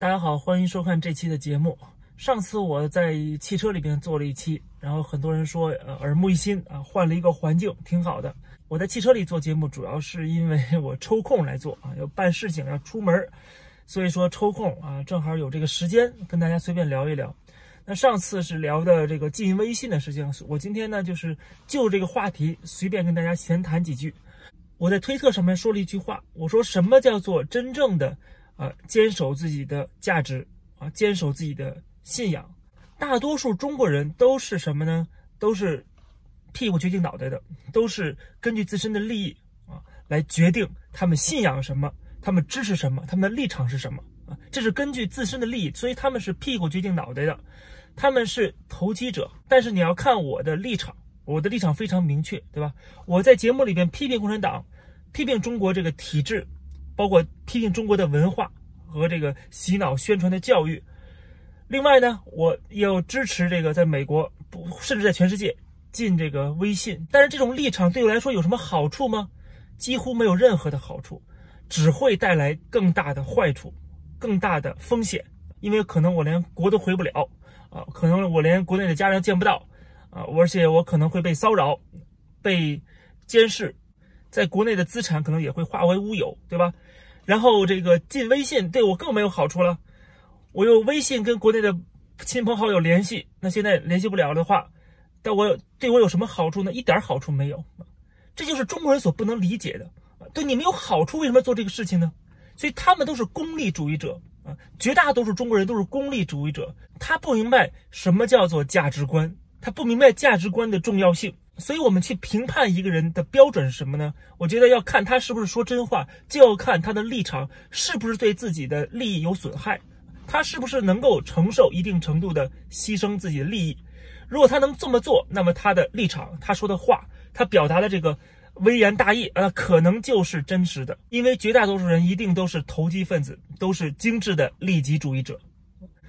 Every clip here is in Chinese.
大家好，欢迎收看这期的节目。上次我在汽车里边做了一期，然后很多人说呃耳目一新啊，换了一个环境，挺好的。我在汽车里做节目，主要是因为我抽空来做啊，要办事情要出门，所以说抽空啊，正好有这个时间跟大家随便聊一聊。那上次是聊的这个进微信的事情，我今天呢就是就这个话题随便跟大家闲谈几句。我在推特上面说了一句话，我说什么叫做真正的？啊，坚守自己的价值啊，坚守自己的信仰。大多数中国人都是什么呢？都是屁股决定脑袋的，都是根据自身的利益啊来决定他们信仰什么，他们支持什么，他们的立场是什么啊？这是根据自身的利益，所以他们是屁股决定脑袋的，他们是投机者。但是你要看我的立场，我的立场非常明确，对吧？我在节目里边批评共产党，批评中国这个体制。包括批评中国的文化和这个洗脑宣传的教育。另外呢，我要支持这个在美国不甚至在全世界禁这个微信。但是这种立场对我来说有什么好处吗？几乎没有任何的好处，只会带来更大的坏处，更大的风险。因为可能我连国都回不了啊，可能我连国内的家人见不到啊，而且我可能会被骚扰、被监视。在国内的资产可能也会化为乌有，对吧？然后这个进微信对我更没有好处了。我用微信跟国内的亲朋好友联系，那现在联系不了的话，但我对我有什么好处呢？一点好处没有。这就是中国人所不能理解的。对你们有好处，为什么做这个事情呢？所以他们都是功利主义者啊，绝大多数中国人都是功利主义者。他不明白什么叫做价值观，他不明白价值观的重要性。所以，我们去评判一个人的标准是什么呢？我觉得要看他是不是说真话，就要看他的立场是不是对自己的利益有损害，他是不是能够承受一定程度的牺牲自己的利益。如果他能这么做，那么他的立场、他说的话、他表达的这个微言大义，呃，可能就是真实的。因为绝大多数人一定都是投机分子，都是精致的利己主义者。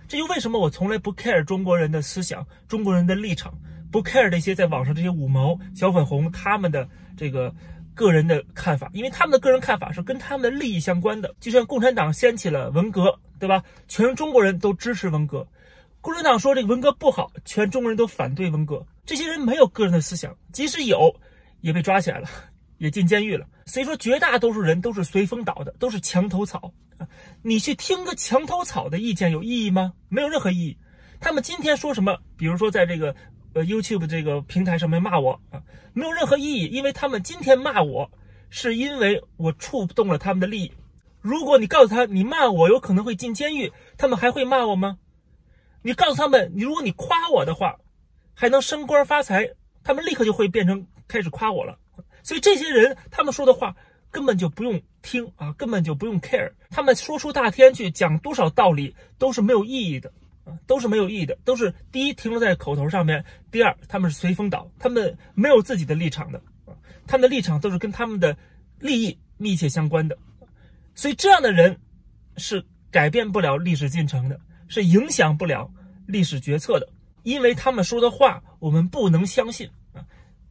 这就为什么我从来不 care 中国人的思想、中国人的立场。不 care 这些在网上这些五毛小粉红他们的这个个人的看法，因为他们的个人看法是跟他们的利益相关的。就像共产党掀起了文革，对吧？全中国人都支持文革。共产党说这个文革不好，全中国人都反对文革。这些人没有个人的思想，即使有，也被抓起来了，也进监狱了。所以说，绝大多数人都是随风倒的，都是墙头草。你去听个墙头草的意见有意义吗？没有任何意义。他们今天说什么？比如说在这个。呃，YouTube 这个平台上面骂我啊，没有任何意义，因为他们今天骂我，是因为我触动了他们的利益。如果你告诉他你骂我有可能会进监狱，他们还会骂我吗？你告诉他们，你如果你夸我的话，还能升官发财，他们立刻就会变成开始夸我了。所以这些人他们说的话根本就不用听啊，根本就不用 care，他们说出大天去讲多少道理都是没有意义的。都是没有意义的，都是第一停留在口头上面，第二他们是随风倒，他们没有自己的立场的啊，他们的立场都是跟他们的利益密切相关的，所以这样的人是改变不了历史进程的，是影响不了历史决策的，因为他们说的话我们不能相信啊，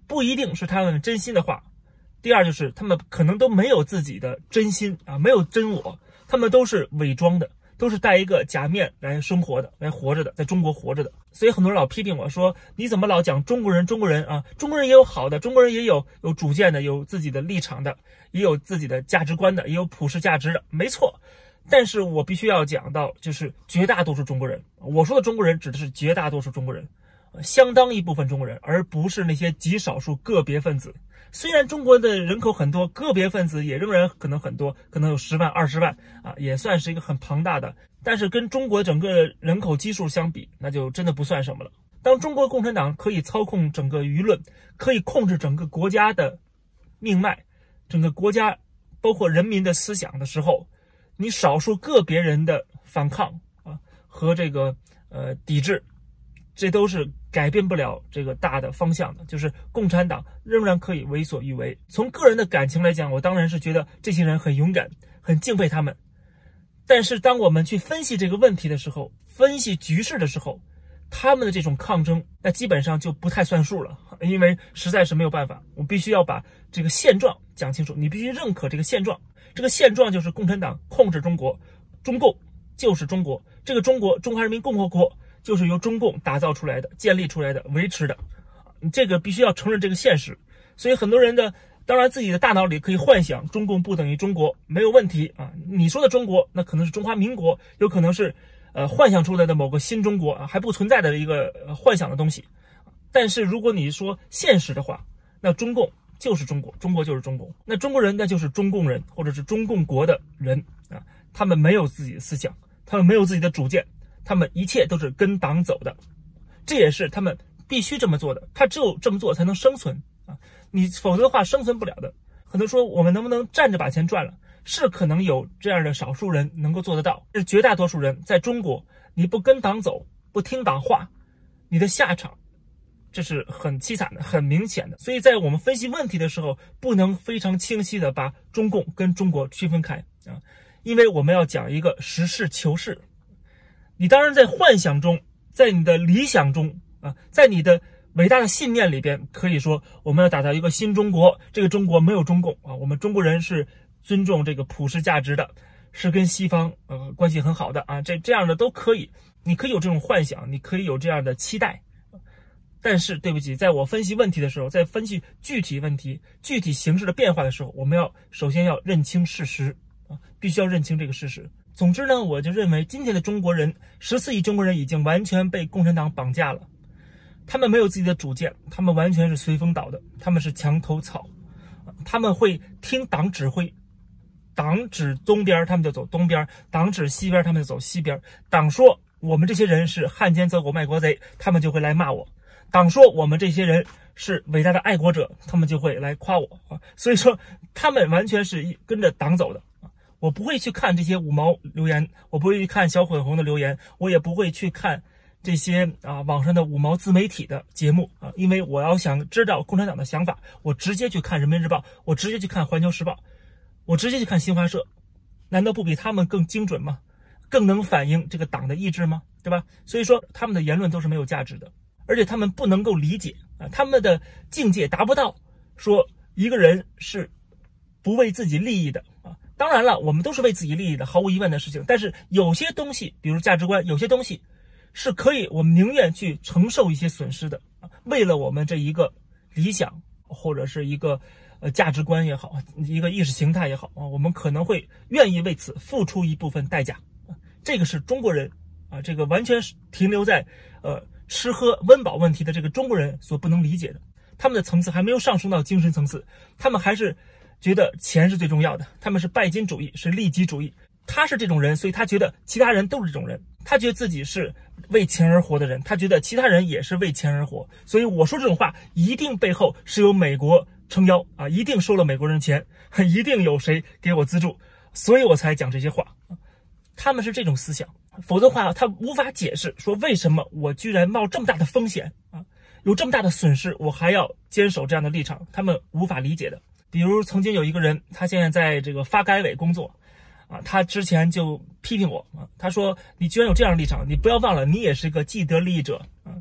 不一定是他们真心的话，第二就是他们可能都没有自己的真心啊，没有真我，他们都是伪装的。都是戴一个假面来生活的，来活着的，在中国活着的。所以很多人老批评我说：“你怎么老讲中国人？中国人啊，中国人也有好的，中国人也有有主见的，有自己的立场的，也有自己的价值观的，也有普世价值的，没错。但是我必须要讲到，就是绝大多数中国人，我说的中国人指的是绝大多数中国人，相当一部分中国人，而不是那些极少数个别分子。”虽然中国的人口很多，个别分子也仍然可能很多，可能有十万、二十万啊，也算是一个很庞大的。但是跟中国整个人口基数相比，那就真的不算什么了。当中国共产党可以操控整个舆论，可以控制整个国家的命脉，整个国家包括人民的思想的时候，你少数个别人的反抗啊和这个呃抵制。这都是改变不了这个大的方向的，就是共产党仍然可以为所欲为。从个人的感情来讲，我当然是觉得这些人很勇敢，很敬佩他们。但是当我们去分析这个问题的时候，分析局势的时候，他们的这种抗争，那基本上就不太算数了，因为实在是没有办法，我必须要把这个现状讲清楚。你必须认可这个现状，这个现状就是共产党控制中国，中共就是中国，这个中国中华人民共和国就是由中共打造出来的、建立出来的、维持的，这个必须要承认这个现实。所以很多人的当然自己的大脑里可以幻想中共不等于中国没有问题啊，你说的中国那可能是中华民国，有可能是呃幻想出来的某个新中国啊还不存在的一个幻想的东西。但是如果你说现实的话，那中共就是中国，中国就是中共，那中国人那就是中共人或者是中共国的人啊，他们没有自己的思想。他们没有自己的主见，他们一切都是跟党走的，这也是他们必须这么做的。他只有这么做才能生存啊！你否则的话生存不了的。很多说我们能不能站着把钱赚了？是可能有这样的少数人能够做得到，是绝大多数人在中国，你不跟党走，不听党话，你的下场这是很凄惨的、很明显的。所以在我们分析问题的时候，不能非常清晰的把中共跟中国区分开啊。因为我们要讲一个实事求是，你当然在幻想中，在你的理想中啊，在你的伟大的信念里边，可以说我们要打造一个新中国。这个中国没有中共啊，我们中国人是尊重这个普世价值的，是跟西方呃关系很好的啊。这这样的都可以，你可以有这种幻想，你可以有这样的期待。但是对不起，在我分析问题的时候，在分析具体问题、具体形势的变化的时候，我们要首先要认清事实。啊，必须要认清这个事实。总之呢，我就认为今天的中国人，十四亿中国人已经完全被共产党绑架了。他们没有自己的主见，他们完全是随风倒的，他们是墙头草。他们会听党指挥，党指东边，他们就走东边；党指西边，他们就走西边。党说我们这些人是汉奸走狗卖国贼，他们就会来骂我；党说我们这些人是伟大的爱国者，他们就会来夸我啊。所以说，他们完全是跟着党走的。我不会去看这些五毛留言，我不会去看小粉红的留言，我也不会去看这些啊网上的五毛自媒体的节目啊，因为我要想知道共产党的想法，我直接去看人民日报，我直接去看环球时报，我直接去看新华社，难道不比他们更精准吗？更能反映这个党的意志吗？对吧？所以说他们的言论都是没有价值的，而且他们不能够理解啊，他们的境界达不到说一个人是不为自己利益的。当然了，我们都是为自己利益的，毫无疑问的事情。但是有些东西，比如价值观，有些东西是可以，我们宁愿去承受一些损失的。为了我们这一个理想，或者是一个呃价值观也好，一个意识形态也好啊，我们可能会愿意为此付出一部分代价。这个是中国人啊，这个完全是停留在呃吃喝温饱问题的这个中国人所不能理解的。他们的层次还没有上升到精神层次，他们还是。觉得钱是最重要的，他们是拜金主义，是利己主义。他是这种人，所以他觉得其他人都是这种人。他觉得自己是为钱而活的人，他觉得其他人也是为钱而活。所以我说这种话，一定背后是有美国撑腰啊，一定收了美国人钱，一定有谁给我资助，所以我才讲这些话。他们是这种思想，否则的话他无法解释说为什么我居然冒这么大的风险啊，有这么大的损失，我还要坚守这样的立场，他们无法理解的。比如曾经有一个人，他现在在这个发改委工作，啊，他之前就批评我啊，他说你居然有这样的立场，你不要忘了，你也是个既得利益者啊。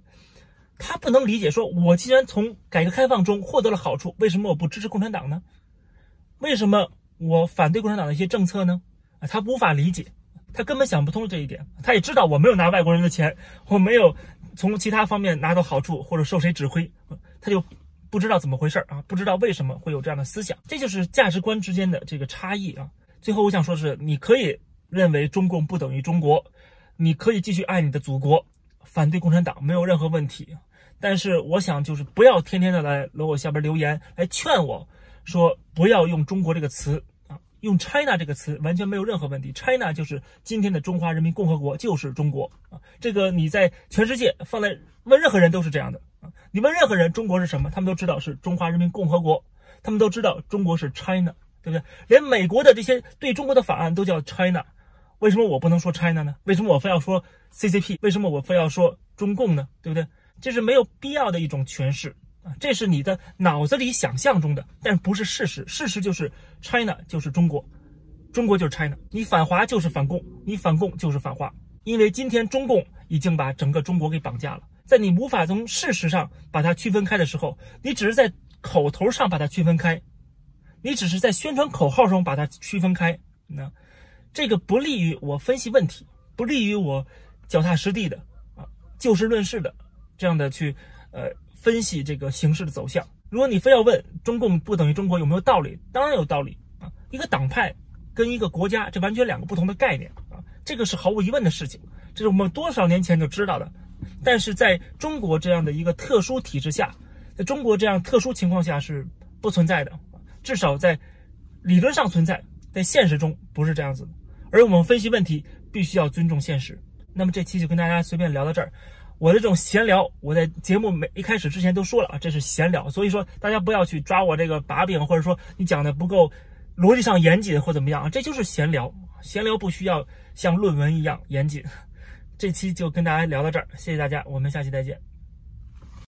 他不能理解，说我既然从改革开放中获得了好处，为什么我不支持共产党呢？为什么我反对共产党的一些政策呢？啊，他无法理解，他根本想不通这一点。他也知道我没有拿外国人的钱，我没有从其他方面拿到好处或者受谁指挥，他就。不知道怎么回事啊？不知道为什么会有这样的思想，这就是价值观之间的这个差异啊。最后我想说的是，你可以认为中共不等于中国，你可以继续爱你的祖国，反对共产党没有任何问题。但是我想就是不要天天的来楼我下边留言来劝我说不要用中国这个词，用 China 这个词完全没有任何问题。China 就是今天的中华人民共和国，就是中国啊。这个你在全世界放在问任何人都是这样的啊。你问任何人中国是什么，他们都知道是中华人民共和国，他们都知道中国是 China，对不对？连美国的这些对中国的法案都叫 China，为什么我不能说 China 呢？为什么我非要说 CCP？为什么我非要说中共呢？对不对？这是没有必要的一种诠释这是你的脑子里想象中的，但不是事实。事实就是 China 就是中国，中国就是 China。你反华就是反共，你反共就是反华，因为今天中共已经把整个中国给绑架了。在你无法从事实上把它区分开的时候，你只是在口头上把它区分开，你只是在宣传口号中把它区分开，那这个不利于我分析问题不利于我脚踏实地的啊就事论事的这样的去呃分析这个形势的走向。如果你非要问中共不等于中国有没有道理，当然有道理啊。一个党派跟一个国家这完全两个不同的概念啊，这个是毫无疑问的事情，这是我们多少年前就知道的。但是在中国这样的一个特殊体制下，在中国这样特殊情况下是不存在的，至少在理论上存在，在现实中不是这样子的。而我们分析问题必须要尊重现实。那么这期就跟大家随便聊到这儿。我的这种闲聊，我在节目没一开始之前都说了啊，这是闲聊，所以说大家不要去抓我这个把柄，或者说你讲的不够逻辑上严谨或怎么样啊，这就是闲聊。闲聊不需要像论文一样严谨。这期就跟大家聊到这儿，谢谢大家，我们下期再见。